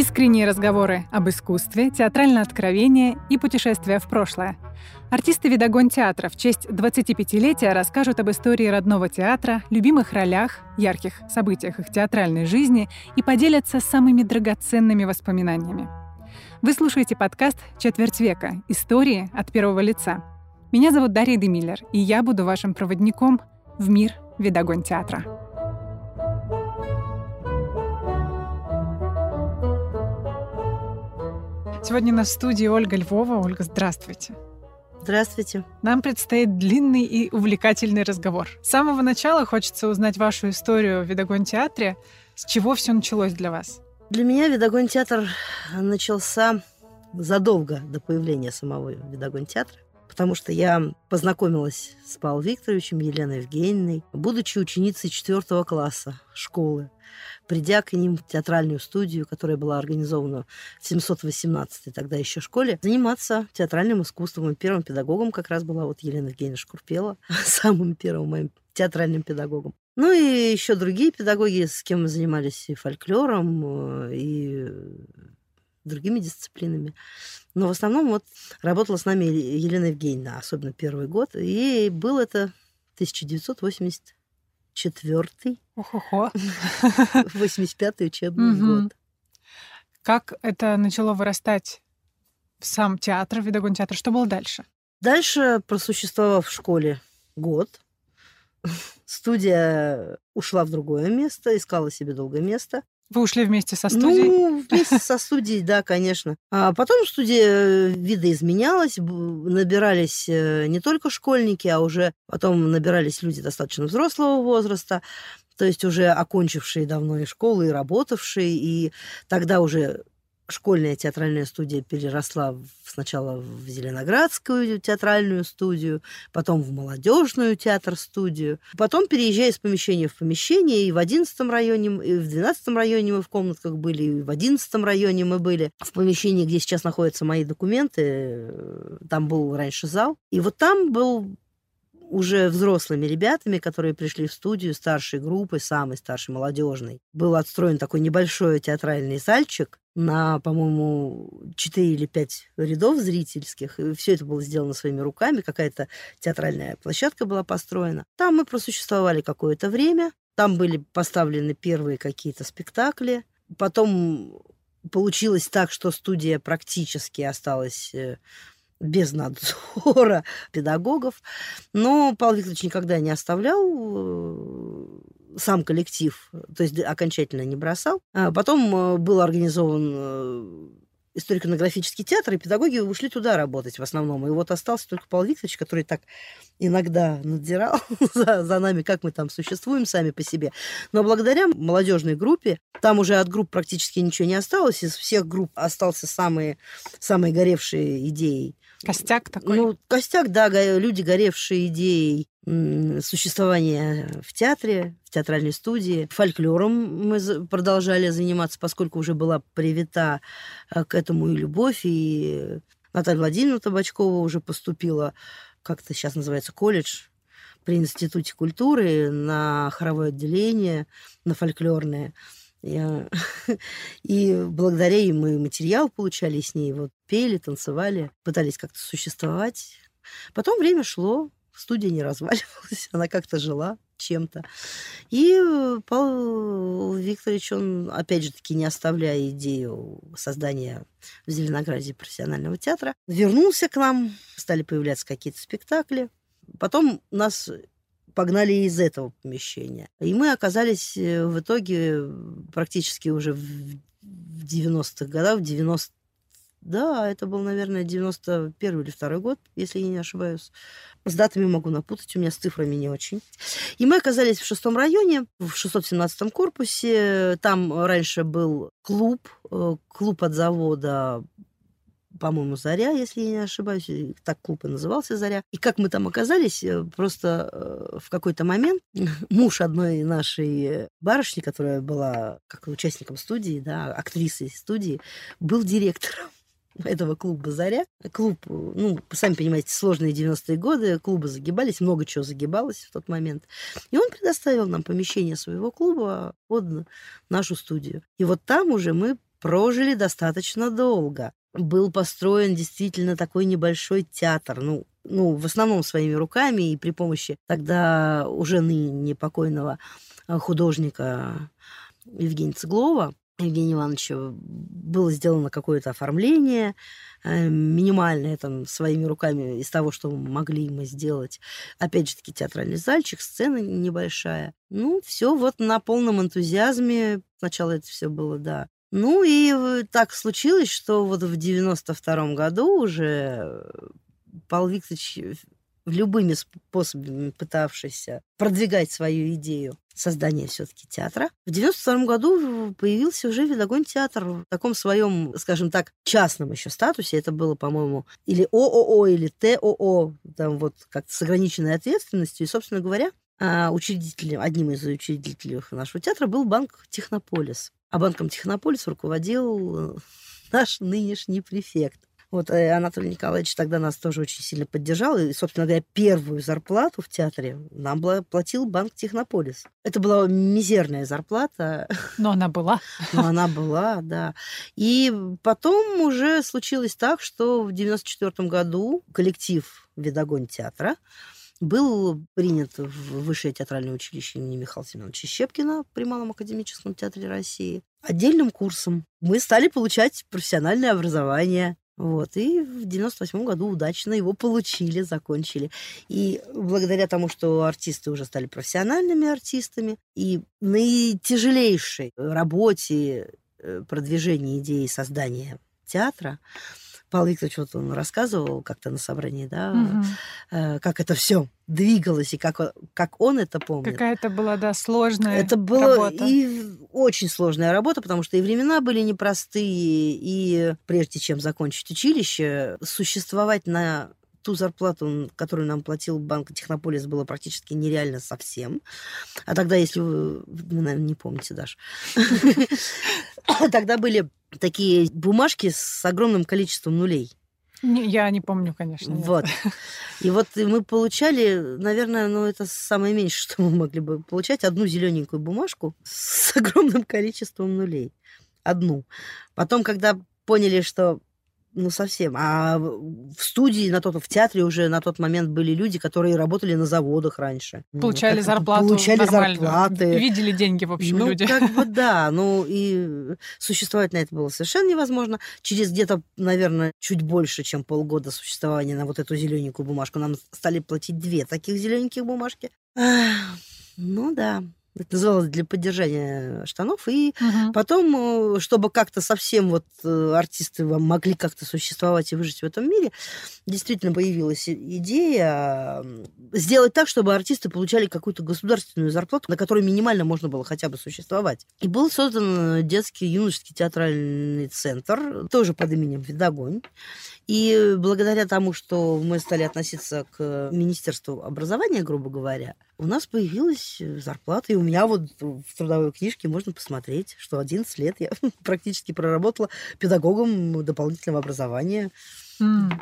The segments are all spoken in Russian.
Искренние разговоры об искусстве, театральное откровение и путешествия в прошлое. Артисты «Видогон театра» в честь 25-летия расскажут об истории родного театра, любимых ролях, ярких событиях их театральной жизни и поделятся самыми драгоценными воспоминаниями. Вы слушаете подкаст «Четверть века. Истории от первого лица». Меня зовут Дарья Демиллер, и я буду вашим проводником в мир «Видогон театра». Сегодня на студии Ольга Львова. Ольга, здравствуйте. Здравствуйте. Нам предстоит длинный и увлекательный разговор. С самого начала хочется узнать вашу историю в Видогон театре. С чего все началось для вас? Для меня Видогон театр начался задолго до появления самого Видогон театра потому что я познакомилась с Павлом Викторовичем, Еленой Евгеньевной, будучи ученицей четвертого класса школы, придя к ним в театральную студию, которая была организована в 718-й тогда еще школе, заниматься театральным искусством. И первым педагогом как раз была вот Елена Евгеньевна Шкурпела, самым первым моим театральным педагогом. Ну и еще другие педагоги, с кем мы занимались и фольклором, э, и другими дисциплинами. Но в основном вот работала с нами Елена Евгеньевна, особенно первый год. И был это 1984 Охо-хо. 85 учебный год. Как это начало вырастать в сам театр, в Видогон театр? Что было дальше? Дальше, просуществовав в школе год, студия ушла в другое место, искала себе долгое место. Вы ушли вместе со студией? Ну, вместе со студией, да, конечно. А потом студия э, видоизменялась, набирались э, не только школьники, а уже потом набирались люди достаточно взрослого возраста, то есть уже окончившие давно и школы, и работавшие, и тогда уже школьная театральная студия переросла сначала в Зеленоградскую театральную студию, потом в молодежную театр-студию. Потом, переезжая из помещения в помещение, и в 11 районе, и в 12 районе мы в комнатках были, и в 11 районе мы были. В помещении, где сейчас находятся мои документы, там был раньше зал. И вот там был уже взрослыми ребятами, которые пришли в студию старшей группы, самой старшей молодежной. Был отстроен такой небольшой театральный зальчик на, по-моему, 4 или 5 рядов зрительских. И все это было сделано своими руками. Какая-то театральная площадка была построена. Там мы просуществовали какое-то время. Там были поставлены первые какие-то спектакли. Потом получилось так, что студия практически осталась э, без надзора педагогов. Но Павел Викторович никогда не оставлял э, сам коллектив, то есть окончательно не бросал. А потом э, был организован э, историко-этнографический театр, и педагоги ушли туда работать в основном. И вот остался только Павел Викторович, который так иногда надзирал за, за нами, как мы там существуем сами по себе. Но благодаря молодежной группе, там уже от групп практически ничего не осталось, из всех групп остался самые, самые горевшие идеи Костяк такой? Ну, костяк, да, люди, горевшие идеей существования в театре, в театральной студии. Фольклором мы продолжали заниматься, поскольку уже была привита э, к этому и любовь, и Наталья Владимировна Табачкова уже поступила, как это сейчас называется, колледж при Институте культуры на хоровое отделение, на фольклорное. Я... И благодаря им мы материал получали с ней, вот пели, танцевали, пытались как-то существовать. Потом время шло, студия не разваливалась, она как-то жила чем-то. И Павел Викторович, он, опять же таки, не оставляя идею создания в Зеленограде профессионального театра, вернулся к нам, стали появляться какие-то спектакли. Потом нас погнали из этого помещения. И мы оказались э, в итоге практически уже в 90-х годах, в 90 да, это был, наверное, 91 или второй год, если я не ошибаюсь. С датами могу напутать, у меня с цифрами не очень. И мы оказались в шестом районе, в 617 корпусе. Там раньше был клуб, э, клуб от завода по-моему, «Заря», если я не ошибаюсь, так клуб и назывался «Заря». И как мы там оказались, э, просто э, в какой-то момент муж одной нашей барышни, которая была как участником студии, да, актрисой студии, был директором этого клуба «Заря». Клуб, ну, сами понимаете, сложные 90-е годы, клубы загибались, много чего загибалось в тот момент. И он предоставил нам помещение своего клуба под нашу студию. И вот там уже мы прожили достаточно долго. Был построен действительно такой небольшой театр, ну, ну, в основном своими руками и при помощи тогда уже ныне покойного э, художника Евгения Цыглова, Евгения Ивановича, было сделано какое-то оформление, э, минимальное там своими руками из того, что могли мы сделать. Опять же таки театральный зальчик, сцена небольшая. Ну, все вот на полном энтузиазме. Сначала это все было, да. Ну и так случилось, что вот в 92 году уже Павел Викторович любыми способами пытавшийся продвигать свою идею создания все-таки театра. В 92 году появился уже Видогон театр в таком своем, скажем так, частном еще статусе. Это было, по-моему, или ООО, или ТОО, там вот как-то с ограниченной ответственностью. И, собственно говоря, а, учредителем, одним из учредителей нашего театра был банк Технополис. А банком Технополис руководил э, наш нынешний префект. Вот э, Анатолий Николаевич тогда нас тоже очень сильно поддержал. И, собственно говоря, первую зарплату в театре нам платил банк Технополис. Это была мизерная зарплата. Но она была. Но она была, да. И потом уже случилось так, что в 94 году коллектив «Видогонь театра» был принят в Высшее театральное училище имени Михаила Семеновича Щепкина при Малом академическом театре России. Отдельным курсом мы стали получать профессиональное образование. Вот, и в 98 году удачно его получили, закончили. И благодаря тому, что артисты уже стали профессиональными артистами, и наитяжелейшей работе э, продвижения идеи создания театра Павел Викторович, вот он рассказывал как-то на собрании, да, угу. э, как это все двигалось и как, как он это помнит. Какая-то была, да, сложная Это была и очень сложная работа, потому что и времена были непростые, и прежде чем закончить училище, существовать на ту зарплату, которую нам платил банк Технополис, было практически нереально совсем. А тогда, если вы, вы наверное, не помните, Даш, тогда были такие бумажки с огромным количеством нулей. Я не помню, конечно. Нет. Вот. И вот мы получали, наверное, ну это самое меньшее, что мы могли бы получать, одну зелененькую бумажку с огромным количеством нулей. Одну. Потом, когда поняли, что ну, совсем. А в студии, на тот, в театре уже на тот момент были люди, которые работали на заводах раньше. Получали как, зарплату Получали нормально. зарплаты. Видели деньги, в общем, ну, люди. как бы да. Ну, и существовать на это было совершенно невозможно. Через где-то, наверное, чуть больше, чем полгода существования на вот эту зелененькую бумажку нам стали платить две таких зелененьких бумажки. Ну да, это называлось для поддержания штанов. И угу. потом, э, чтобы как-то совсем вот э, артисты могли как-то существовать и выжить в этом мире, действительно появилась идея сделать так, чтобы артисты получали какую-то государственную зарплату, на которой минимально можно было хотя бы существовать. И был создан детский юношеский театральный центр, тоже под именем «Видогонь». И благодаря тому, что мы стали относиться к Министерству образования, грубо говоря, у нас появилась зарплата. И у меня вот в трудовой книжке можно посмотреть, что 11 лет я практически проработала педагогом дополнительного образования. Mm.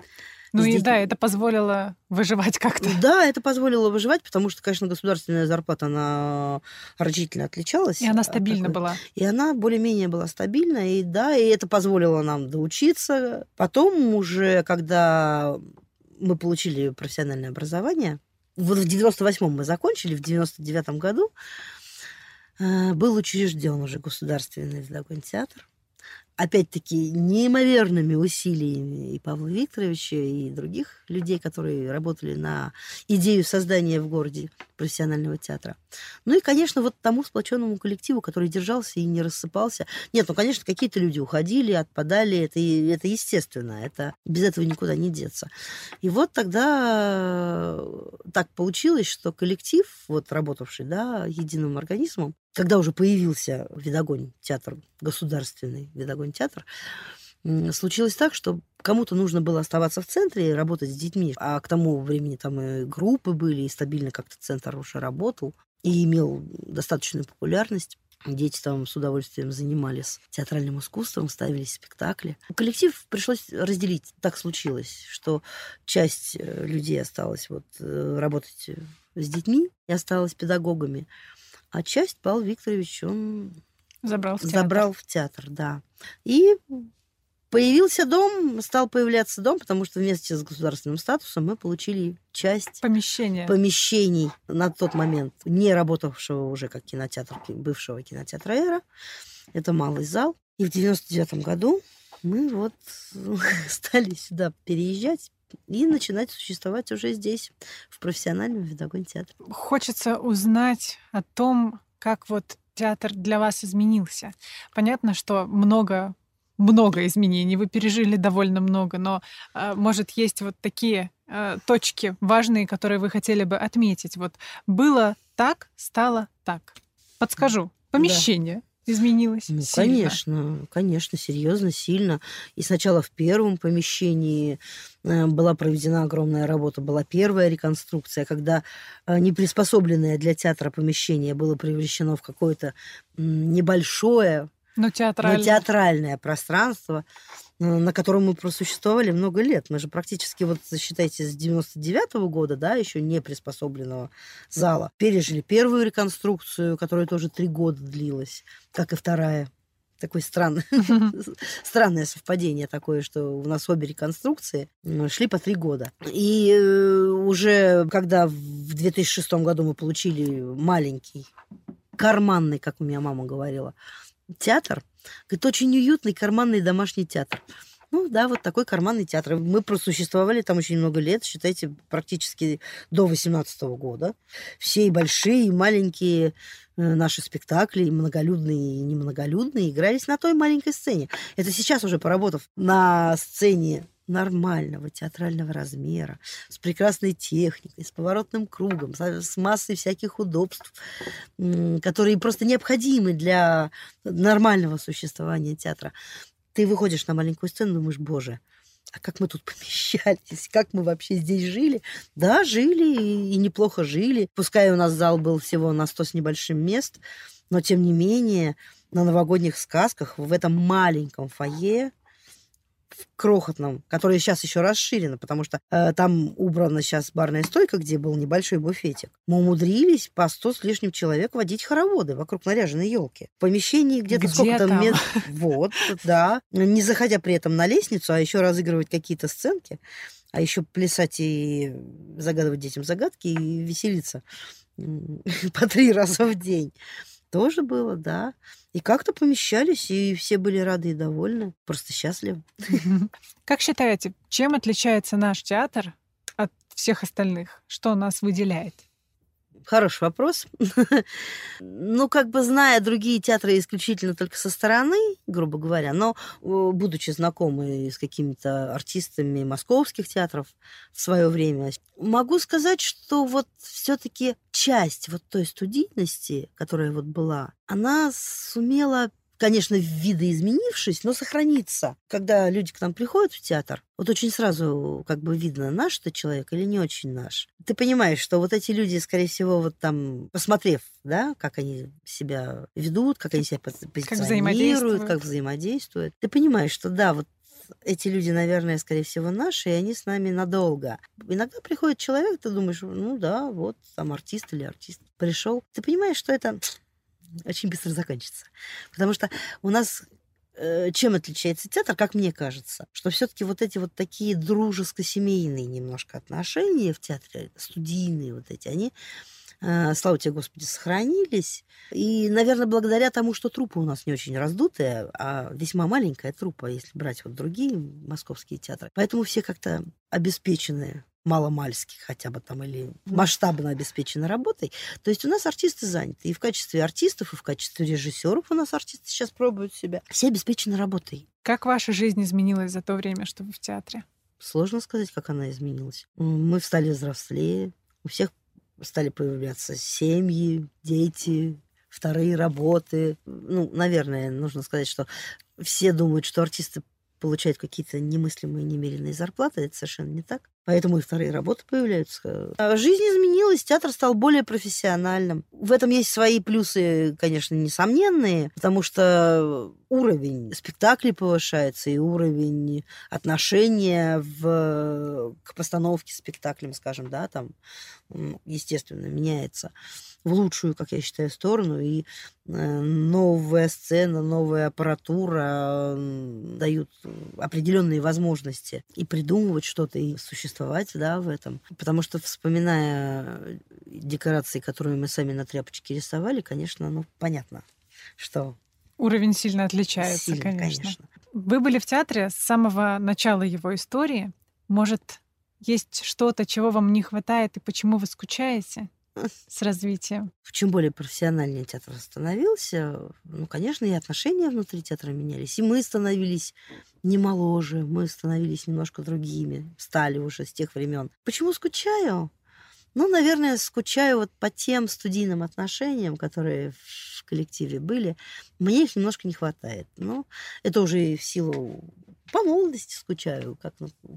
Ну и, и да, это позволило выживать как-то. Да, это позволило выживать, потому что, конечно, государственная зарплата, она рачительно отличалась. И она стабильна была. И она более-менее была стабильна, и да, и это позволило нам доучиться. Потом уже, когда мы получили профессиональное образование, вот в 98-м мы закончили, в 99-м году э, был учрежден уже государственный Дагон театр опять-таки, неимоверными усилиями и Павла Викторовича, и других людей, которые работали на идею создания в городе профессионального театра. Ну и, конечно, вот тому сплоченному коллективу, который держался и не рассыпался. Нет, ну, конечно, какие-то люди уходили, отпадали, это, это естественно, это без этого никуда не деться. И вот тогда э, так получилось, что коллектив, вот работавший, да, единым организмом, когда уже появился Видогонь театр, государственный Видогонь театр, случилось так, что кому-то нужно было оставаться в центре и работать с детьми, а к тому времени там и группы были, и стабильно как-то центр уже работал и имел достаточную популярность. Дети там с удовольствием занимались театральным искусством, ставили спектакли. Коллектив пришлось разделить. Так случилось, что часть э, людей осталась вот э, работать с детьми и осталась педагогами. А часть Павел Викторович, он Забрал в театр. Забрал в театр, да. И появился дом, стал появляться дом, потому что вместе с государственным статусом мы получили часть Помещение. помещений на тот момент, не работавшего уже как кинотеатр, бывшего кинотеатра «Эра». Это малый зал. И в 99 году мы вот стали сюда переезжать и начинать существовать уже здесь, в профессиональном видогон театре. Хочется узнать о том, как вот театр для вас изменился. Понятно, что много много изменений, вы пережили довольно много, но, э, может, есть вот такие э, точки важные, которые вы хотели бы отметить. Вот было так, стало так. Подскажу. Помещение изменилось Ну, сильно. конечно, конечно, серьезно, сильно. И сначала в первом помещении э, была проведена огромная работа, была первая реконструкция, когда э, неприспособленное для театра помещение было превращено в какое-то небольшое, Но но театрально. театральное пространство, на котором мы просуществовали много лет. Мы же практически, вот считайте, с 99 года, да, еще не приспособленного зала, пережили первую реконструкцию, которая тоже три года длилась, как и вторая. Такое странное, странное совпадение такое, что у нас обе реконструкции шли по три года. И э, уже когда в 2006 году мы получили маленький, карманный, как у меня мама говорила, театр, говорит, очень уютный карманный домашний театр. Ну да, вот такой карманный театр. Мы просуществовали там очень много лет, считайте, практически до 18 года. Все и большие, и маленькие э, наши спектакли, и многолюдные, и немноголюдные, игрались на той маленькой сцене. Это сейчас уже поработав на сцене нормального театрального размера, с прекрасной техникой, с поворотным кругом, с массой всяких удобств, которые просто необходимы для нормального существования театра. Ты выходишь на маленькую сцену, думаешь, боже, а как мы тут помещались, как мы вообще здесь жили? Да, жили и неплохо жили. Пускай у нас зал был всего на 100 с небольшим мест, но тем не менее на новогодних сказках в этом маленьком фойе в крохотном, которое сейчас еще расширено, потому что э, там убрана сейчас барная стойка, где был небольшой буфетик. Мы умудрились по 100 с лишним человек водить хороводы вокруг наряженной елки. В помещении где-то Где сколько там там? мет- Вот, да. Не заходя при этом на лестницу, а еще разыгрывать какие-то сценки, а еще плясать и загадывать детям загадки и веселиться по три раза в день. Тоже было, да. И как-то помещались, и все были рады и довольны. Просто счастливы. Как считаете, чем отличается наш театр от всех остальных? Что нас выделяет? Хороший вопрос. ну, как бы зная другие театры исключительно только со стороны, грубо говоря, но э, будучи знакомой с какими-то артистами московских театров в свое время, могу сказать, что вот все-таки часть вот той студийности, которая вот была, она сумела конечно, видоизменившись, но сохраниться. Когда люди к нам приходят в театр, вот очень сразу как бы видно, наш это человек или не очень наш. Ты понимаешь, что вот эти люди, скорее всего, вот там, посмотрев, да, как они себя ведут, как они себя пози- позиционируют, взаимодействуют. как взаимодействуют, ты понимаешь, что да, вот эти люди, наверное, скорее всего, наши, и они с нами надолго. Иногда приходит человек, ты думаешь, ну да, вот там артист или артист пришел. Ты понимаешь, что это очень быстро закончится. Потому что у нас э, чем отличается театр, как мне кажется, что все-таки вот эти вот такие дружеско-семейные немножко отношения в театре, студийные вот эти, они, э, слава тебе, Господи, сохранились. И, наверное, благодаря тому, что труппа у нас не очень раздутая, а весьма маленькая труппа, если брать вот другие московские театры. Поэтому все как-то обеспечены маломальски хотя бы там или масштабно обеспечены работой. То есть у нас артисты заняты. И в качестве артистов, и в качестве режиссеров у нас артисты сейчас пробуют себя. Все обеспечены работой. Как ваша жизнь изменилась за то время, что вы в театре? Сложно сказать, как она изменилась. Мы стали взрослее, у всех стали появляться семьи, дети, вторые работы. Ну, наверное, нужно сказать, что все думают, что артисты получают какие-то немыслимые, немеренные зарплаты. Это совершенно не так. Поэтому и вторые работы появляются. А Жизнь изменилась, театр стал более профессиональным. в этом есть свои плюсы, конечно, несомненные, потому что уровень спектаклей повышается, и уровень отношения в, к постановке спектаклем, скажем, да, там, естественно, меняется в лучшую, как я считаю, сторону. И э, новая сцена, новая аппаратура дают определенные возможности и придумывать что-то, и существовать да, в этом. Потому что, вспоминая декорации, которые мы сами на тряпочке рисовали, конечно, ну, понятно, что Уровень сильно отличается, сильно, конечно. конечно. Вы были в театре с самого начала его истории. Может, есть что-то, чего вам не хватает и почему вы скучаете с развитием? Чем более профессиональнее театр становился, ну, конечно, и отношения внутри театра менялись. И мы становились не моложе, мы становились немножко другими, стали уже с тех времен. Почему скучаю? Ну, наверное, скучаю вот по тем студийным отношениям, которые в коллективе были. Мне их немножко не хватает. Но это уже в силу по молодости скучаю, как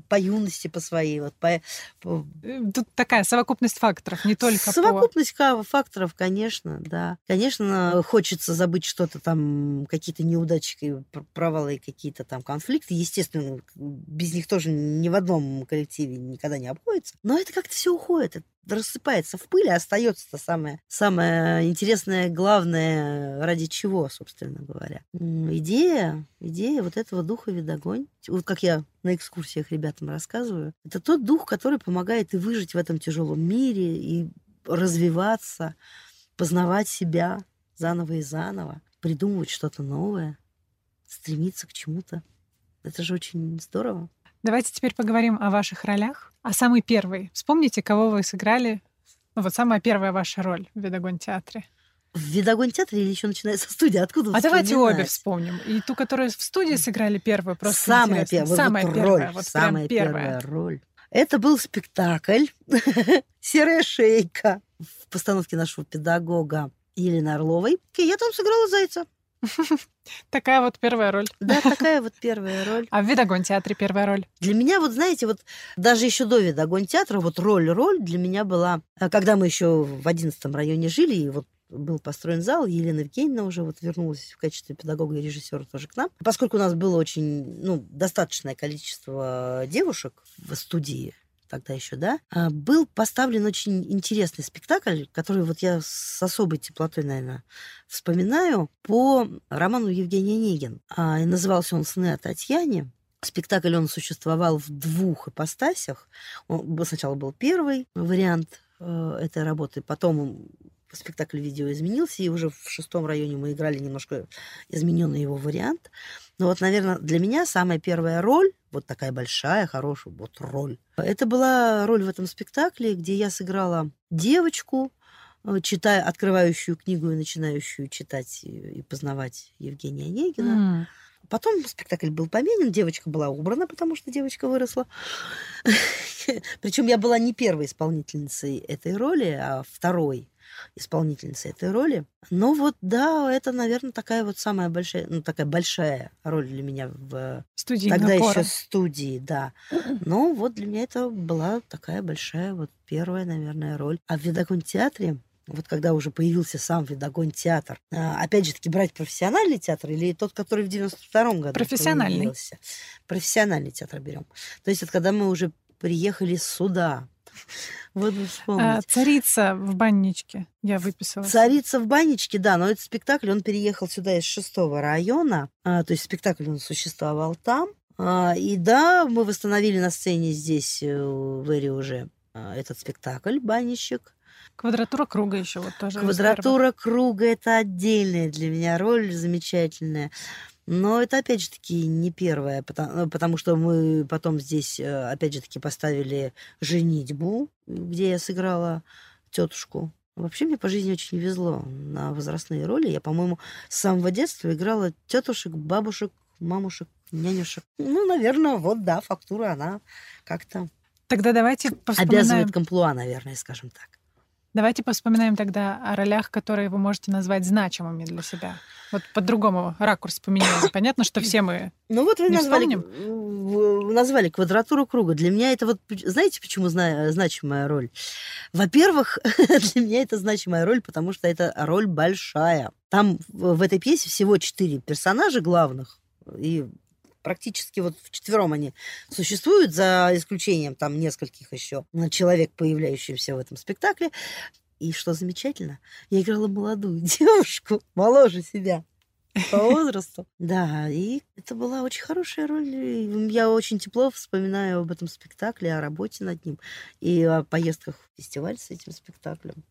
по юности по своей. Вот, по, по... Тут такая совокупность факторов, не только Совокупность по... факторов, конечно, да. Конечно, хочется забыть что-то там, какие-то неудачи, провалы, какие-то там конфликты. Естественно, без них тоже ни в одном коллективе никогда не обходится. Но это как-то все уходит. Это рассыпается в пыль, а остается то самое, самое интересное, главное, ради чего, собственно говоря. Идея, идея вот этого духа видогонь, вот как я на экскурсиях ребятам рассказываю, это тот дух, который помогает и выжить в этом тяжелом мире, и развиваться, познавать себя заново и заново, придумывать что-то новое, стремиться к чему-то. Это же очень здорово. Давайте теперь поговорим о ваших ролях. А самый первый. Вспомните, кого вы сыграли. Ну, вот самая первая ваша роль в Видогон театре. В Видогон театре или еще начинается студия? Откуда А давайте обе вспомним. И ту, которую в студии сыграли первую, просто Самая первая. Самая вот первая. Роль, вот самая первая. первая роль. Это был спектакль «Серая шейка» в постановке нашего педагога Елены Орловой. И я там сыграла зайца. Такая вот первая роль. Да, такая вот первая роль. А в Видогон театре первая роль? Для меня, вот знаете, вот даже еще до Видогон театра, вот роль-роль для меня была, когда мы еще в одиннадцатом районе жили, и вот был построен зал, Елена Евгеньевна уже вот вернулась в качестве педагога и режиссера тоже к нам. Поскольку у нас было очень, ну, достаточное количество девушек в студии, тогда еще, да, а, был поставлен очень интересный спектакль, который вот я с особой теплотой, наверное, вспоминаю, по роману Евгения Негин. А, и назывался он «Сны о Татьяне». Спектакль он существовал в двух ипостасях. Он сначала был первый вариант э, этой работы, потом спектакль видео изменился, и уже в шестом районе мы играли немножко измененный его вариант. Но вот, наверное, для меня самая первая роль, вот такая большая, хорошая вот роль, это была роль в этом спектакле, где я сыграла девочку, э, читая, открывающую книгу и начинающую читать и познавать Евгения Онегина. Mm. Потом спектакль был поменен, девочка была убрана, потому что девочка выросла. Причем я была не первой исполнительницей этой роли, а второй исполнительницей этой роли. Но вот, да, это, наверное, такая вот самая большая, ну, такая большая роль для меня в студии тогда напора. еще студии, да. Но вот для меня это была такая большая вот первая, наверное, роль. А в Видогон театре вот когда уже появился сам Видогон театр, а, опять же таки брать профессиональный театр или тот, который в 92-м году Профессиональный. Появился? Профессиональный театр берем. То есть это когда мы уже приехали сюда, вот а, царица в банничке. Я выписала. Царица в банничке, да, но этот спектакль, он переехал сюда из шестого района. А, то есть спектакль он существовал там. А, и да, мы восстановили на сцене здесь, э, в Эре уже, этот спектакль «Банничек». Квадратура круга еще вот тоже. Квадратура круга это отдельная для меня роль замечательная. Но это, опять же таки, не первое, потому, потому что мы потом здесь, э, опять же таки, поставили «Женитьбу», где я сыграла тетушку. Вообще мне по жизни очень везло на возрастные роли. Я, по-моему, с самого детства играла тетушек, бабушек, мамушек, нянюшек. Ну, наверное, вот, да, фактура, она как-то... Тогда давайте Обязывает комплуа, наверное, скажем так. Давайте вспоминаем тогда о ролях, которые вы можете назвать значимыми для себя. Вот по-другому ракурс поменяем. Понятно, что все мы Ну вот вы не назвали, вспомним? назвали квадратуру круга. Для меня это вот, знаете, почему зна- значимая роль? Во-первых, для меня это значимая роль, потому что это роль большая. Там в этой пьесе всего четыре персонажа главных, и практически вот вчетвером они существуют, за исключением там нескольких еще человек, появляющихся в этом спектакле. И что замечательно, я играла молодую девушку, моложе себя по возрасту. Да, и это была очень хорошая роль. Я очень тепло вспоминаю об этом спектакле, о работе над ним и о поездках в фестиваль с этим спектаклем.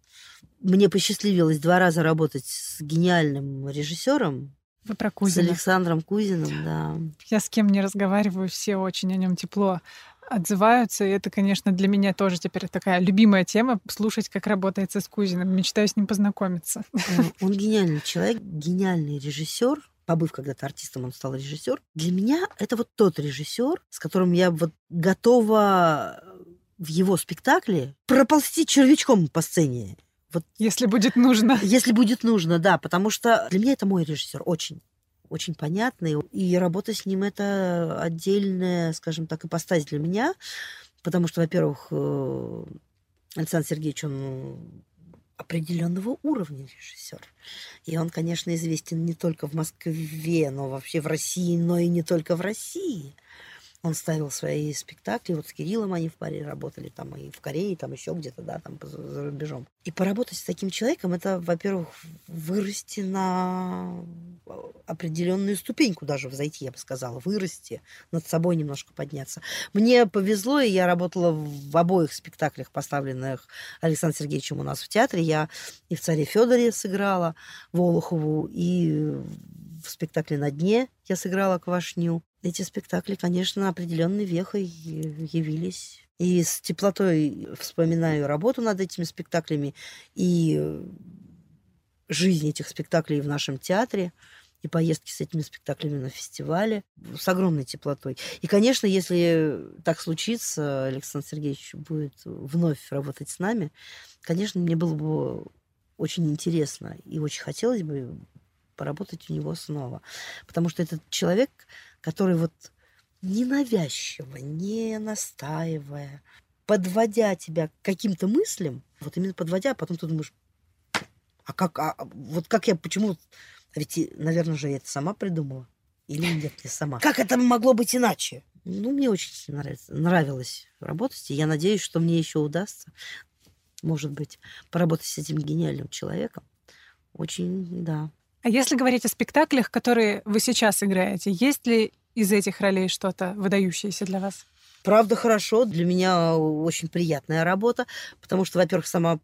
Мне посчастливилось два раза работать с гениальным режиссером, Вы про с Кузина. Александром Кузиным, да. Я с кем не разговариваю, все очень о нем тепло отзываются. И это, конечно, для меня тоже теперь такая любимая тема слушать, как работается с Кузиным. Мечтаю с ним познакомиться. Э, Он гениальный человек, гениальный режиссер. Побыв когда-то артистом, он стал режиссер. Для меня это вот тот режиссер, с которым я вот готова в его спектакле проползти червячком по сцене. Вот Если будет нужно. если будет нужно, да, потому что для меня это мой режиссер, очень очень понятный, и работа с ним это отдельная, скажем так, ипостась для меня, потому что, во-первых, э, Александр Сергеевич, он определенного уровня режиссер. И он, конечно, известен не только в Москве, но вообще в России, но и не только в России. Он ставил свои спектакли, вот с Кириллом они в паре работали, там и в Корее, там еще где-то, да, там за рубежом. И поработать с таким человеком, это, во-первых, вырасти на определенную ступеньку даже взойти, я бы сказала, вырасти, над собой немножко подняться. Мне повезло, и я работала в обоих спектаклях, поставленных Александром Сергеевичем у нас в театре. Я и в «Царе Федоре» сыграла Волохову, и в спектакле «На дне» я сыграла Квашню. Эти спектакли, конечно, определенной вехой явились. И с теплотой вспоминаю работу над этими спектаклями и жизнь этих спектаклей в нашем театре и поездки с этими спектаклями на фестивале с огромной теплотой. И, конечно, если так случится, Александр Сергеевич будет вновь работать с нами, конечно, мне было бы очень интересно и очень хотелось бы поработать у него снова. Потому что этот человек, который вот ненавязчиво, не настаивая, подводя тебя к каким-то мыслям, вот именно подводя, а потом ты думаешь, а как, а, вот как я, почему, а ведь, наверное же, я это сама придумала. Или нет, не сама. Как это могло быть иначе? Ну, мне очень нравится, нравилось работать, и я надеюсь, что мне еще удастся, может быть, поработать с этим гениальным человеком. Очень, да. А если говорить о спектаклях, которые вы сейчас играете, есть ли из этих ролей что-то выдающееся для вас? Правда, хорошо. Для меня очень приятная работа, потому что, во-первых, сама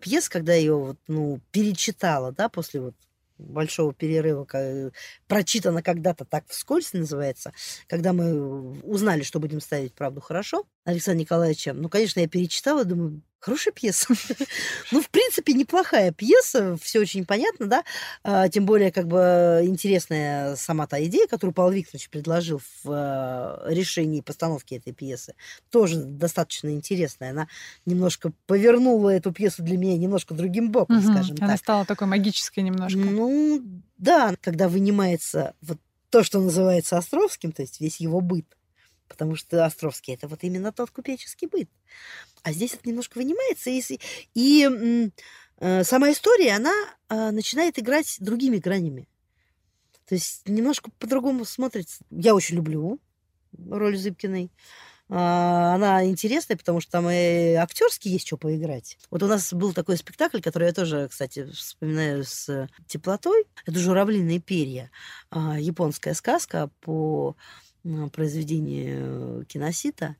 пьеса, когда ее вот, ну, перечитала, да, после вот большого перерыва, ка- прочитана когда-то так вскользь называется, когда мы узнали, что будем ставить «Правду хорошо» Александра Николаевича, ну, конечно, я перечитала, думаю, хорошая пьеса. ну, в принципе, неплохая пьеса, все очень понятно, да, А, тем более, как бы, интересная сама та идея, которую Павел Викторович предложил в э, решении постановки этой пьесы, тоже достаточно интересная. Она немножко повернула эту пьесу для меня немножко другим боком, Мгм. скажем Она так. стала такой магической немножко. Ну, да, когда вынимается вот то, что называется Островским, то есть весь его быт, потому что Островский это вот именно тот купеческий быт. А здесь это немножко вынимается, и, и э, сама история, она э, начинает играть другими гранями. То есть немножко по-другому смотрится. Я очень люблю роль Зыбкиной. А, Она интересная, потому что там и актерски есть что поиграть. Вот у нас был такой спектакль, который я тоже, кстати, вспоминаю с теплотой. Это «Журавлиные перья». А, Японская сказка по м, произведению Киносита.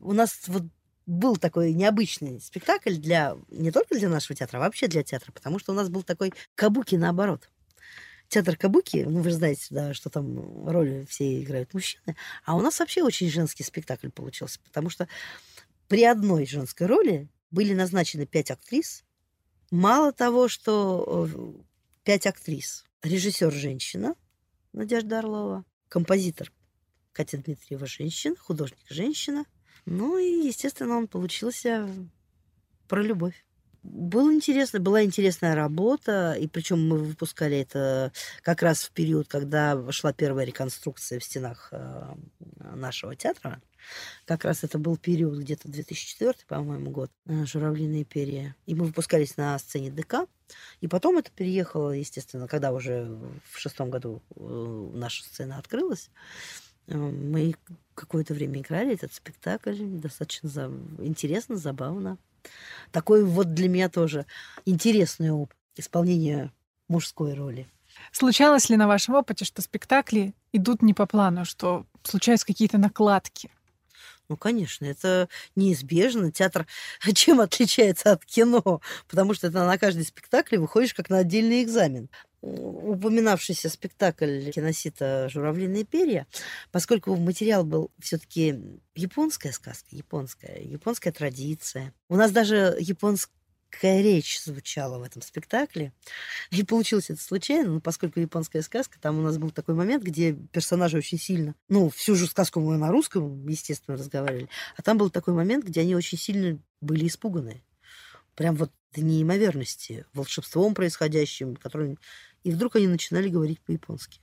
У нас вот был такой необычный спектакль для не только для нашего театра, а вообще для театра, потому что у нас был такой кабуки наоборот. Театр кабуки, ну вы же знаете, да, что там роли все играют мужчины, а у нас вообще очень женский спектакль получился, потому что при одной женской роли были назначены пять актрис. Мало того, что э, пять актрис. Режиссер женщина Надежда Орлова, композитор Катя Дмитриева женщина, художник женщина. Ну и, естественно, он получился про любовь. Было интересно, была интересная работа, и причем мы выпускали это как раз в период, когда шла первая реконструкция в стенах э, нашего театра. Как раз это был период где-то 2004, по-моему, год, э, «Журавлиные перья». И мы выпускались на сцене ДК. И потом это переехало, естественно, когда уже в шестом году э, наша сцена открылась. Э, мы какое-то время играли этот спектакль. Достаточно за... интересно, забавно. Такой вот для меня тоже интересный опыт исполнения мужской роли. Случалось ли на вашем опыте, что спектакли идут не по плану, что случаются какие-то накладки? Ну, конечно, это неизбежно. Театр чем отличается от кино? Потому что это на каждый спектакль выходишь как на отдельный экзамен. Упоминавшийся спектакль киносита «Журавлиные перья», поскольку материал был все таки японская сказка, японская, японская традиция. У нас даже японская речь звучала в этом спектакле. И получилось это случайно, но поскольку японская сказка, там у нас был такой момент, где персонажи очень сильно... Ну, всю же сказку мы на русском, естественно, разговаривали. А там был такой момент, где они очень сильно были испуганы. Прям вот до неимоверности, волшебством происходящим, который... И вдруг они начинали говорить по-японски.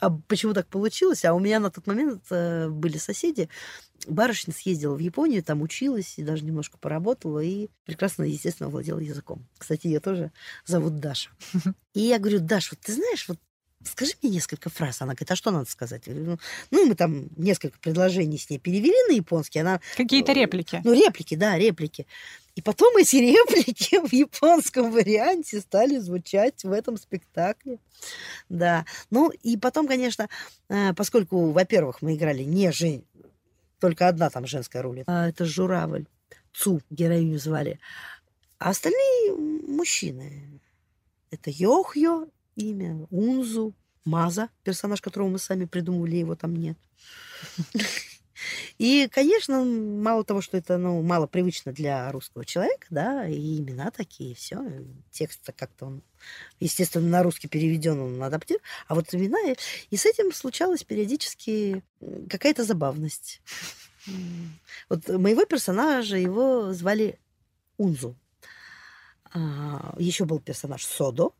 А почему так получилось? А у меня на тот момент э, были соседи. Барышня съездила в Японию, там училась и даже немножко поработала, и прекрасно, естественно, владела языком. Кстати, ее тоже зовут Даша. И я говорю, Даша, вот ты знаешь, вот скажи мне несколько фраз. Она говорит, а что надо сказать? Я говорю, ну, мы там несколько предложений с ней перевели на японский. Она... Какие-то реплики. Ну, реплики, да, реплики. И потом эти реплики в японском варианте стали звучать в этом спектакле. Да. Ну, и потом, конечно, э, поскольку, во-первых, мы играли не жен... только одна там женская роль, а это журавль. Цу героиню звали. А остальные мужчины. Это Йохьо имя, Унзу, Маза, персонаж, которого мы сами придумывали, его там нет. И, конечно, мало того, что это ну, мало привычно для русского человека, да, и имена такие, все, текст как-то он, естественно, на русский переведен, он адаптирован, а вот имена, и с этим случалась периодически какая-то забавность. Вот моего персонажа, его звали Унзу. А, еще был персонаж Содо,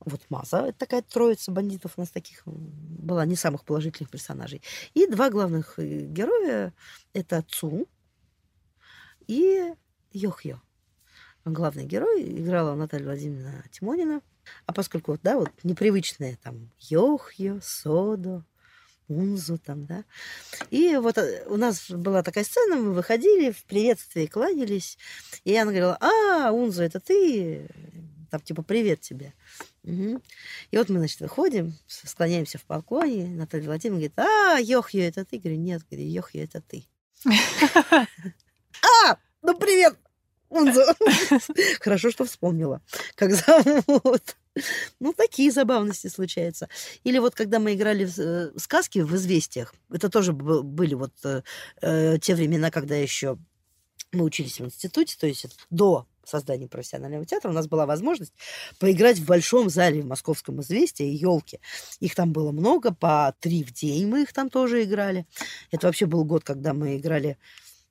вот Маза, такая троица бандитов у нас таких была, не самых положительных персонажей. И два главных э, героя – это Цу и Йохьё. Главный герой играла Наталья Владимировна Тимонина. А поскольку, вот, да, вот непривычные там Йохьё, Содо, Унзу там, да. И вот э, у нас была такая сцена, мы выходили, в приветствии кланялись, и она говорила, а, Унзу, это ты? Там типа, привет тебе. Угу. И вот мы, значит, выходим, склоняемся в поклоне. Наталья Владимировна говорит, а, Йохью, это ты? Говорю, нет, говорю, Йохью, это ты. А, ну привет. Хорошо, что вспомнила, как зовут. Ну, такие забавности случаются. Или вот когда мы играли в э, сказки в «Известиях», это тоже были вот э, э, те времена, когда еще мы учились в институте, то есть до создании профессионального театра у нас была возможность поиграть в большом зале в московском «Известии» елки. Их там было много, по три в день мы их там тоже играли. Это вообще был год, когда мы играли,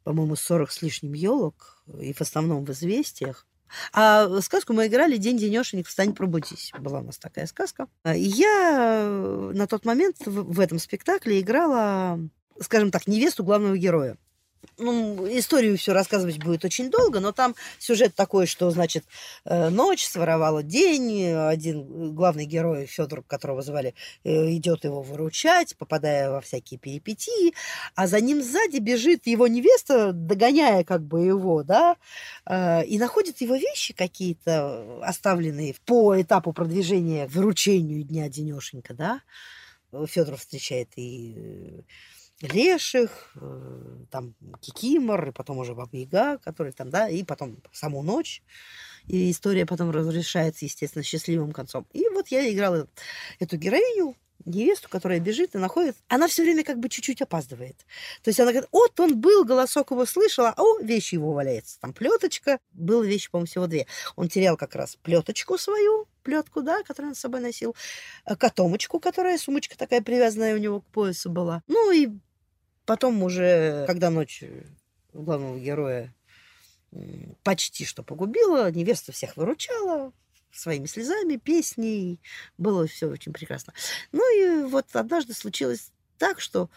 по-моему, 40 с лишним елок, и в основном в «Известиях». А сказку мы играли «День денешенек, встань, пробудись». Была у нас такая сказка. И я на тот момент в этом спектакле играла, скажем так, невесту главного героя ну, историю все рассказывать будет очень долго, но там сюжет такой, что, значит, э, ночь своровала день, один главный герой, Федор, которого звали, э, идет его выручать, попадая во всякие перипетии, а за ним сзади бежит его невеста, догоняя как бы его, да, э, и находит его вещи какие-то, оставленные по этапу продвижения к выручению дня денешенька, да. Федор встречает и леших, э, там кикимор, и потом уже баба Яга, который там, да, и потом саму ночь. И история потом разрешается, естественно, счастливым концом. И вот я играла эту героиню, невесту, которая бежит и находит. Она все время как бы чуть-чуть опаздывает. То есть она говорит, вот он был, голосок его слышала, а о, вещи его валяется. Там плеточка, было вещи, по-моему, всего две. Он терял как раз плеточку свою, плетку, да, которую он с собой носил, э, котомочку, которая, сумочка такая привязанная у него к поясу была. Ну и Потом уже, когда ночь главного героя почти что погубила, невеста всех выручала своими слезами, песней. Было все очень прекрасно. Ну и вот однажды случилось так, что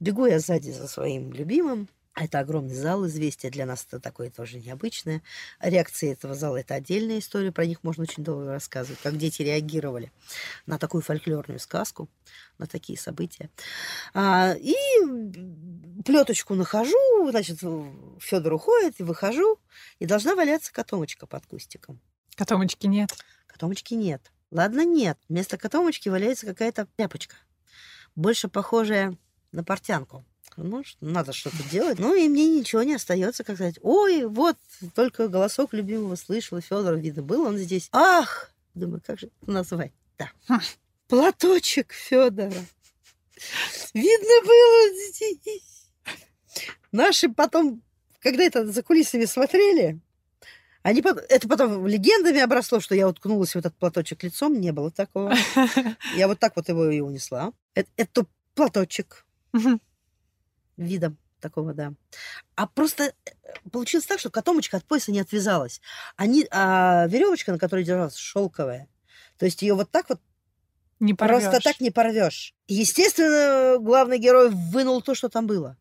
бегу я сзади за своим любимым, это огромный зал, известия для нас это такое тоже необычное. Реакции этого зала – это отдельная история, про них можно очень долго рассказывать, как дети реагировали на такую фольклорную сказку, на такие события. А, и плеточку нахожу, значит, Федор уходит, и выхожу, и должна валяться котомочка под кустиком. Котомочки нет. Котомочки нет. Ладно, нет. Вместо котомочки валяется какая-то тряпочка, больше похожая на портянку. Ну, надо что-то делать. Ну, и мне ничего не остается, как сказать, ой, вот, только голосок любимого слышала, Федор, видно, был он здесь. Ах! Думаю, как же это назвать? Да. Платочек Федора. Видно было здесь. Наши потом, когда это за кулисами смотрели, они это потом легендами обросло, что я уткнулась в этот платочек лицом. Не было такого. Я вот так вот его и унесла. Это, это платочек видом такого, да. А просто э, получилось так, что котомочка от пояса не отвязалась. Они, а веревочка, на которой держалась, шелковая. То есть ее вот так вот не порвешь. просто так не порвешь. Естественно, главный герой вынул то, что там было.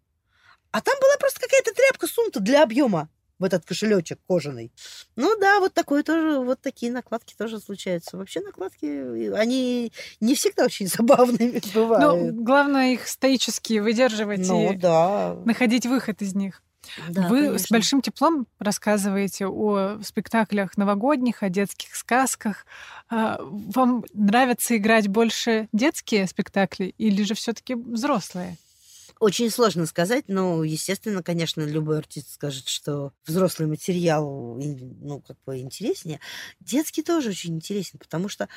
А там была просто какая-то тряпка сунута для объема в этот кошелечек кожаный. Ну да, вот такое тоже, вот такие накладки тоже случаются. Вообще накладки, они не всегда очень забавными бывают. Ну, главное их стоически выдерживать ну, и да. находить выход из них. Да, Вы конечно. с большим теплом рассказываете о спектаклях новогодних, о детских сказках. А, вам нравится играть больше детские спектакли или же все-таки взрослые? Очень сложно сказать, но, естественно, конечно, любой артист скажет, что взрослый материал, ну, как бы интереснее. Детский тоже очень интересен, потому что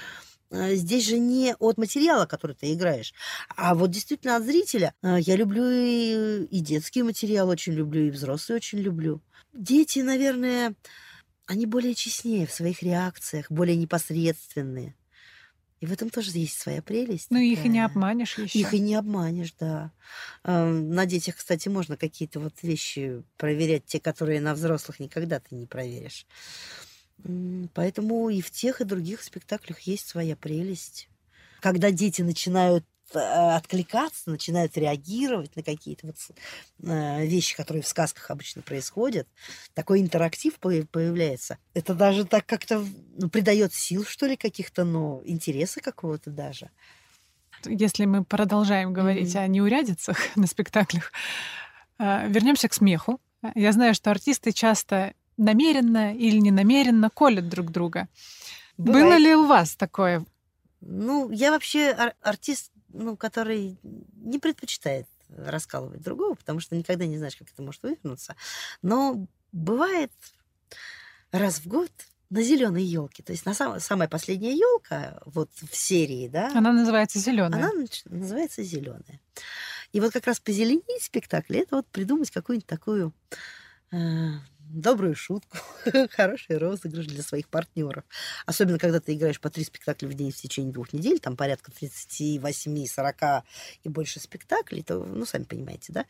э, здесь же не от материала, который ты играешь, а вот действительно от зрителя. Э, я люблю и, детский материал очень люблю, и взрослый очень люблю. Дети, наверное, они более честнее в своих реакциях, более непосредственные. И в этом тоже есть своя прелесть. Ну, их и не обманешь еще. Их и не обманешь, да. На детях, кстати, можно какие-то вот вещи проверять, те, которые на взрослых никогда ты не проверишь. Поэтому и в тех, и других спектаклях есть своя прелесть. Когда дети начинают откликаться, начинают реагировать на какие-то вот э, вещи, которые в сказках обычно происходят. Такой интерактив появляется. Это даже так как-то ну, придает сил, что ли, каких-то, но интереса какого-то даже. Если мы продолжаем говорить mm-hmm. о неурядицах на спектаклях, э, вернемся к смеху. Я знаю, что артисты часто намеренно или ненамеренно колят друг друга. Бывает. Было ли у вас такое? Ну, я вообще ар- артист ну, который не предпочитает раскалывать другого, потому что никогда не знаешь, как это может вывернуться. Но бывает раз в год на зеленой елке. То есть на сам, самая последняя елка вот в серии, да. Она называется зеленая. Она называется зеленая. И вот как раз позеленить спектакль, это вот придумать какую-нибудь такую э, добрую шутку, хороший розыгрыш для своих партнеров. Особенно, когда ты играешь по три спектакля в день в течение двух недель, там порядка 38, 40 и больше спектаклей, то, ну, сами понимаете, да?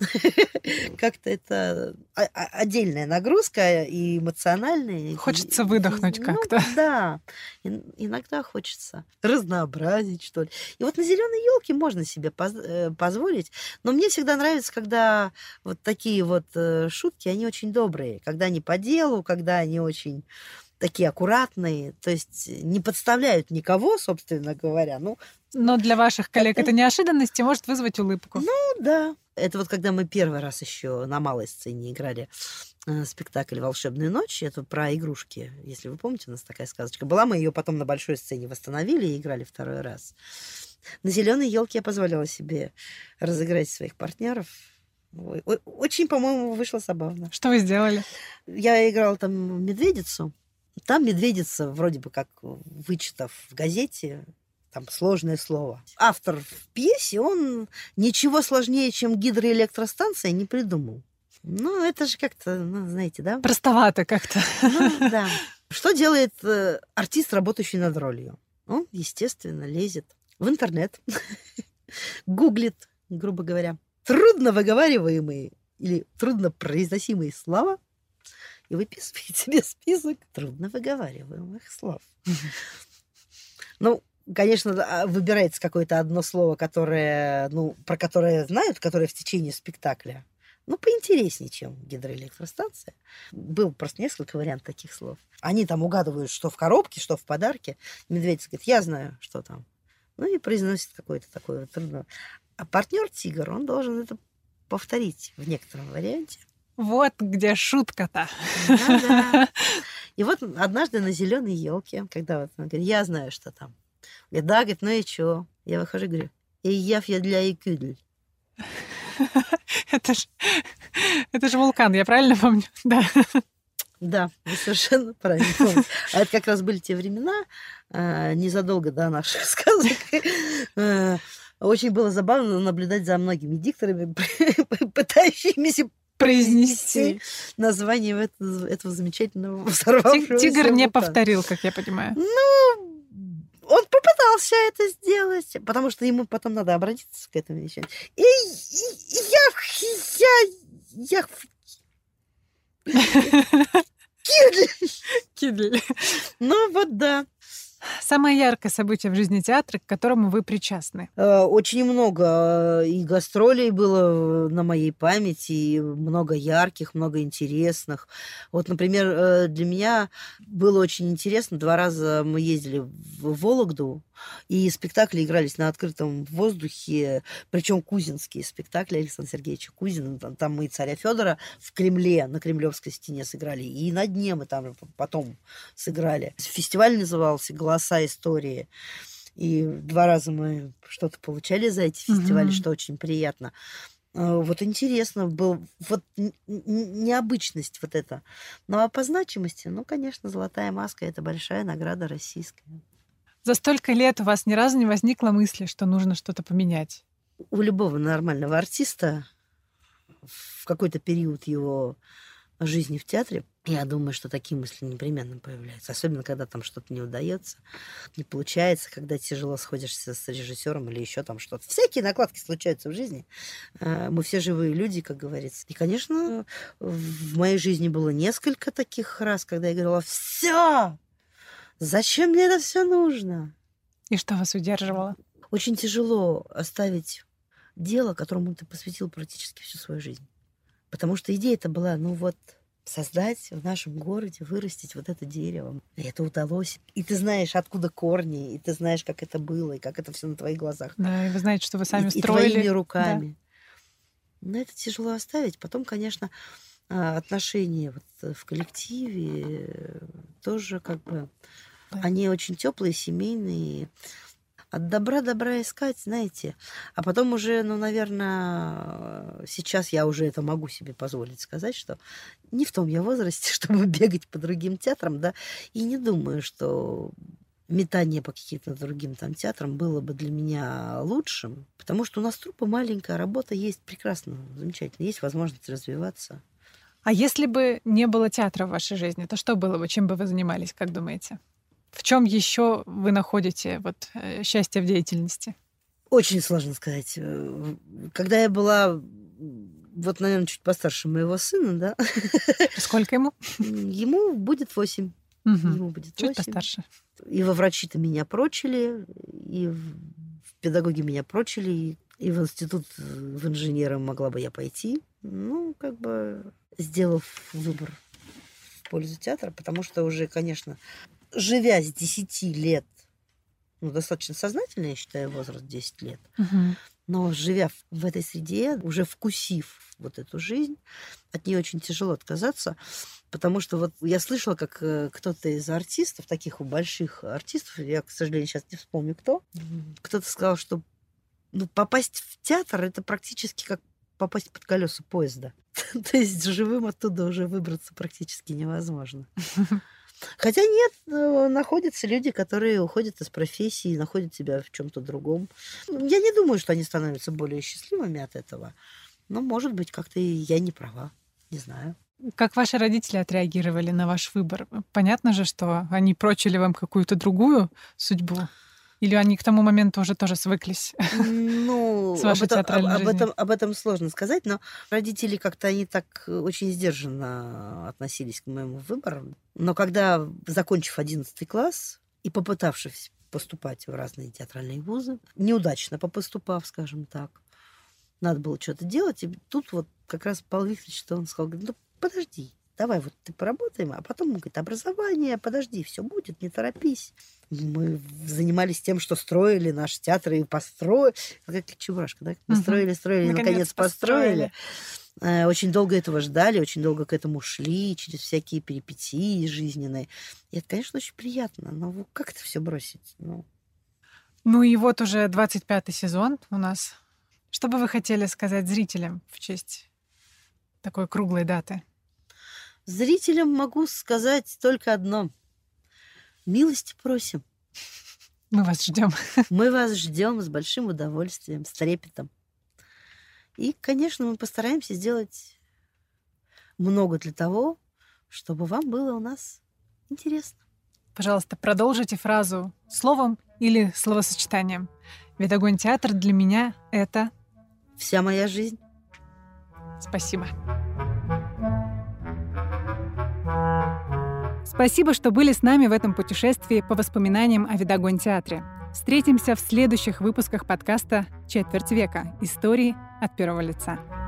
Как-то это отдельная нагрузка и эмоциональная. Хочется выдохнуть ну как-то. Да, иногда хочется разнообразить, что ли. И вот на зеленой елке можно себе э, позволить, но мне всегда нравится, когда вот такие вот э, шутки, они очень добрые добрые, когда они по делу, когда они очень такие аккуратные, то есть не подставляют никого, собственно говоря. Ну, Но для ваших коллег это, это неожиданность и может вызвать улыбку. Ну да. Это вот когда мы первый раз еще на малой сцене играли э, спектакль «Волшебная ночь». Это про игрушки. Если вы помните, у нас такая сказочка была. Мы ее потом на большой сцене восстановили и играли второй раз. На зеленой елке я позволяла себе разыграть своих партнеров очень, по-моему, вышло забавно. Что вы сделали? Я играла там медведицу. Там медведица, вроде бы как вычитав в газете, там сложное слово. Автор в пьесе, он ничего сложнее, чем гидроэлектростанция, не придумал. Ну, это же как-то, ну, знаете, да? Простовато как-то. Ну, да. Что делает э, артист, работающий над ролью? Он, естественно, лезет в интернет, гуглит, грубо говоря, трудно выговариваемые или трудно произносимые слова и выписывает себе список трудно выговариваемых слов. Ну, конечно, а, выбирается какое-то одно слово, которое, ну, про которое знают, которое в течение спектакля. Ну, поинтереснее, чем гидроэлектростанция. Было просто несколько вариантов таких слов. Они там угадывают, что в коробке, что в подарке. Медведь говорит, я знаю, что там. Ну и произносит какое-то такое трудное. А партнер тигр, он должен это повторить в некотором варианте. Вот где шутка-то. Да-да. И вот однажды на зеленой елке, когда вот он говорит, я знаю, что там. Говорит, да, говорит, ну и что? Я выхожу и говорю, и я я для икюдль. Это же это ж вулкан, я правильно помню? Да. Да, вы совершенно правильно помните. А это как раз были те времена, а, незадолго до наших сказок. Очень было забавно наблюдать за многими дикторами, пытающимися произнести название этого, этого замечательного взорвавшегося Тигр не повторил, как я понимаю. Ну, он попытался это сделать, потому что ему потом надо обратиться к этому вещам. И, и я, я, я... Кидли. Кидли. Ну вот да. Самое яркое событие в жизни театра, к которому вы причастны? Э, очень много э, и гастролей было на моей памяти, и много ярких, много интересных. Вот, например, э, для меня было очень интересно. Два раза мы ездили в Вологду, и спектакли игрались на открытом воздухе, причем кузинские спектакли Александра Сергеевича Кузина. Там мы и царя Федора в Кремле, на Кремлевской стене сыграли, и на дне мы там потом сыграли. Фестиваль назывался «Голоса истории». И два раза мы что-то получали за эти фестивали, mm-hmm. что очень приятно. А, вот интересно был, вот необычность вот эта. Ну а по значимости, ну, конечно, «Золотая маска» — это большая награда российская. За столько лет у вас ни разу не возникло мысли, что нужно что-то поменять? У любого нормального артиста в какой-то период его жизни в театре, я думаю, что такие мысли непременно появляются. Особенно, когда там что-то не удается, не получается, когда тяжело сходишься с режиссером или еще там что-то. Всякие накладки случаются в жизни. Э, мы все живые люди, как говорится. И, конечно, в моей жизни было несколько таких раз, когда я говорила, все, Зачем мне это все нужно? И что вас удерживало? Очень тяжело оставить дело, которому ты посвятил практически всю свою жизнь. Потому что идея это была, ну вот, создать в нашем городе, вырастить вот это дерево. И это удалось. И ты знаешь, откуда корни, и ты знаешь, как это было, и как это все на твоих глазах. Да, и вы знаете, что вы сами и, строили. И твоими руками. Да. Но это тяжело оставить. Потом, конечно, а, отношения вот в коллективе э, тоже как бы они очень теплые, семейные. От добра добра искать, знаете. А потом уже, ну, наверное, сейчас я уже это могу себе позволить сказать, что не в том я возрасте, чтобы бегать по другим театрам, да, и не думаю, что метание по каким-то другим там театрам было бы для меня лучшим, потому что у нас трупа маленькая, работа есть прекрасно, замечательно, есть возможность развиваться. А если бы не было театра в вашей жизни, то что было бы, чем бы вы занимались, как думаете? В чем еще вы находите вот, э, счастье в деятельности? Очень сложно сказать. Э, когда я была, вот, наверное, чуть постарше моего сына, да. Сколько ему? Ему будет восемь. Угу. Ему будет чуть 8. постарше. И во врачи-то меня прочили, и в педагоги меня прочили, и в институт э, в инженеры могла бы я пойти. Ну, как бы сделав выбор в пользу театра, потому что уже, конечно, живя с 10 лет, ну, достаточно сознательно, я считаю, возраст 10 лет, угу. но живя в этой среде, уже вкусив вот эту жизнь, от нее очень тяжело отказаться, потому что вот я слышала, как э, кто-то из артистов, таких больших артистов, я, к сожалению, сейчас не вспомню кто, кто-то сказал, что ну, попасть в театр это практически как попасть под колеса поезда. То есть живым оттуда уже выбраться практически невозможно. Хотя нет, э, находятся люди, которые уходят из профессии находят себя в чем-то другом. Я не думаю, что они становятся более счастливыми от этого. Но, может быть, как-то я не права. Не знаю. Как ваши родители отреагировали на ваш выбор? Понятно же, что они прочили вам какую-то другую судьбу. Или они к тому моменту уже тоже свыклись? Ну, с вашей об, этом, театральной об, жизнью? этом, об этом сложно сказать, но родители как-то они так э, очень сдержанно относились к моему выбору. Но когда, закончив 11 класс и попытавшись поступать в разные театральные вузы, неудачно попоступав, скажем так, надо было что-то делать, и тут вот как раз Павел Викторович, что он сказал, ну подожди, давай вот ты поработаем, а потом, говорит, образование, подожди, все будет, не торопись. Мы занимались тем, что строили наш театр и построили. Как чебурашка, да? Мы Мгм. строили, строили, Наконец наконец, построили. Э, Очень долго этого ждали, очень долго к этому шли, через всякие перипетии жизненные. И это, конечно, очень приятно. Но как это все бросить? Ну, Ну и вот уже 25-й сезон у нас. Что бы вы хотели сказать зрителям в честь такой круглой даты? Зрителям могу сказать только одно. Милости просим. Мы вас ждем. Мы вас ждем с большим удовольствием, с трепетом. И, конечно, мы постараемся сделать много для того, чтобы вам было у нас интересно. Пожалуйста, продолжите фразу словом или словосочетанием. Ведь огонь театр для меня — это... Вся моя жизнь. Спасибо. Спасибо, что были с нами в этом путешествии по воспоминаниям о Видогонь театре. Встретимся в следующих выпусках подкаста «Четверть века. Истории от первого лица».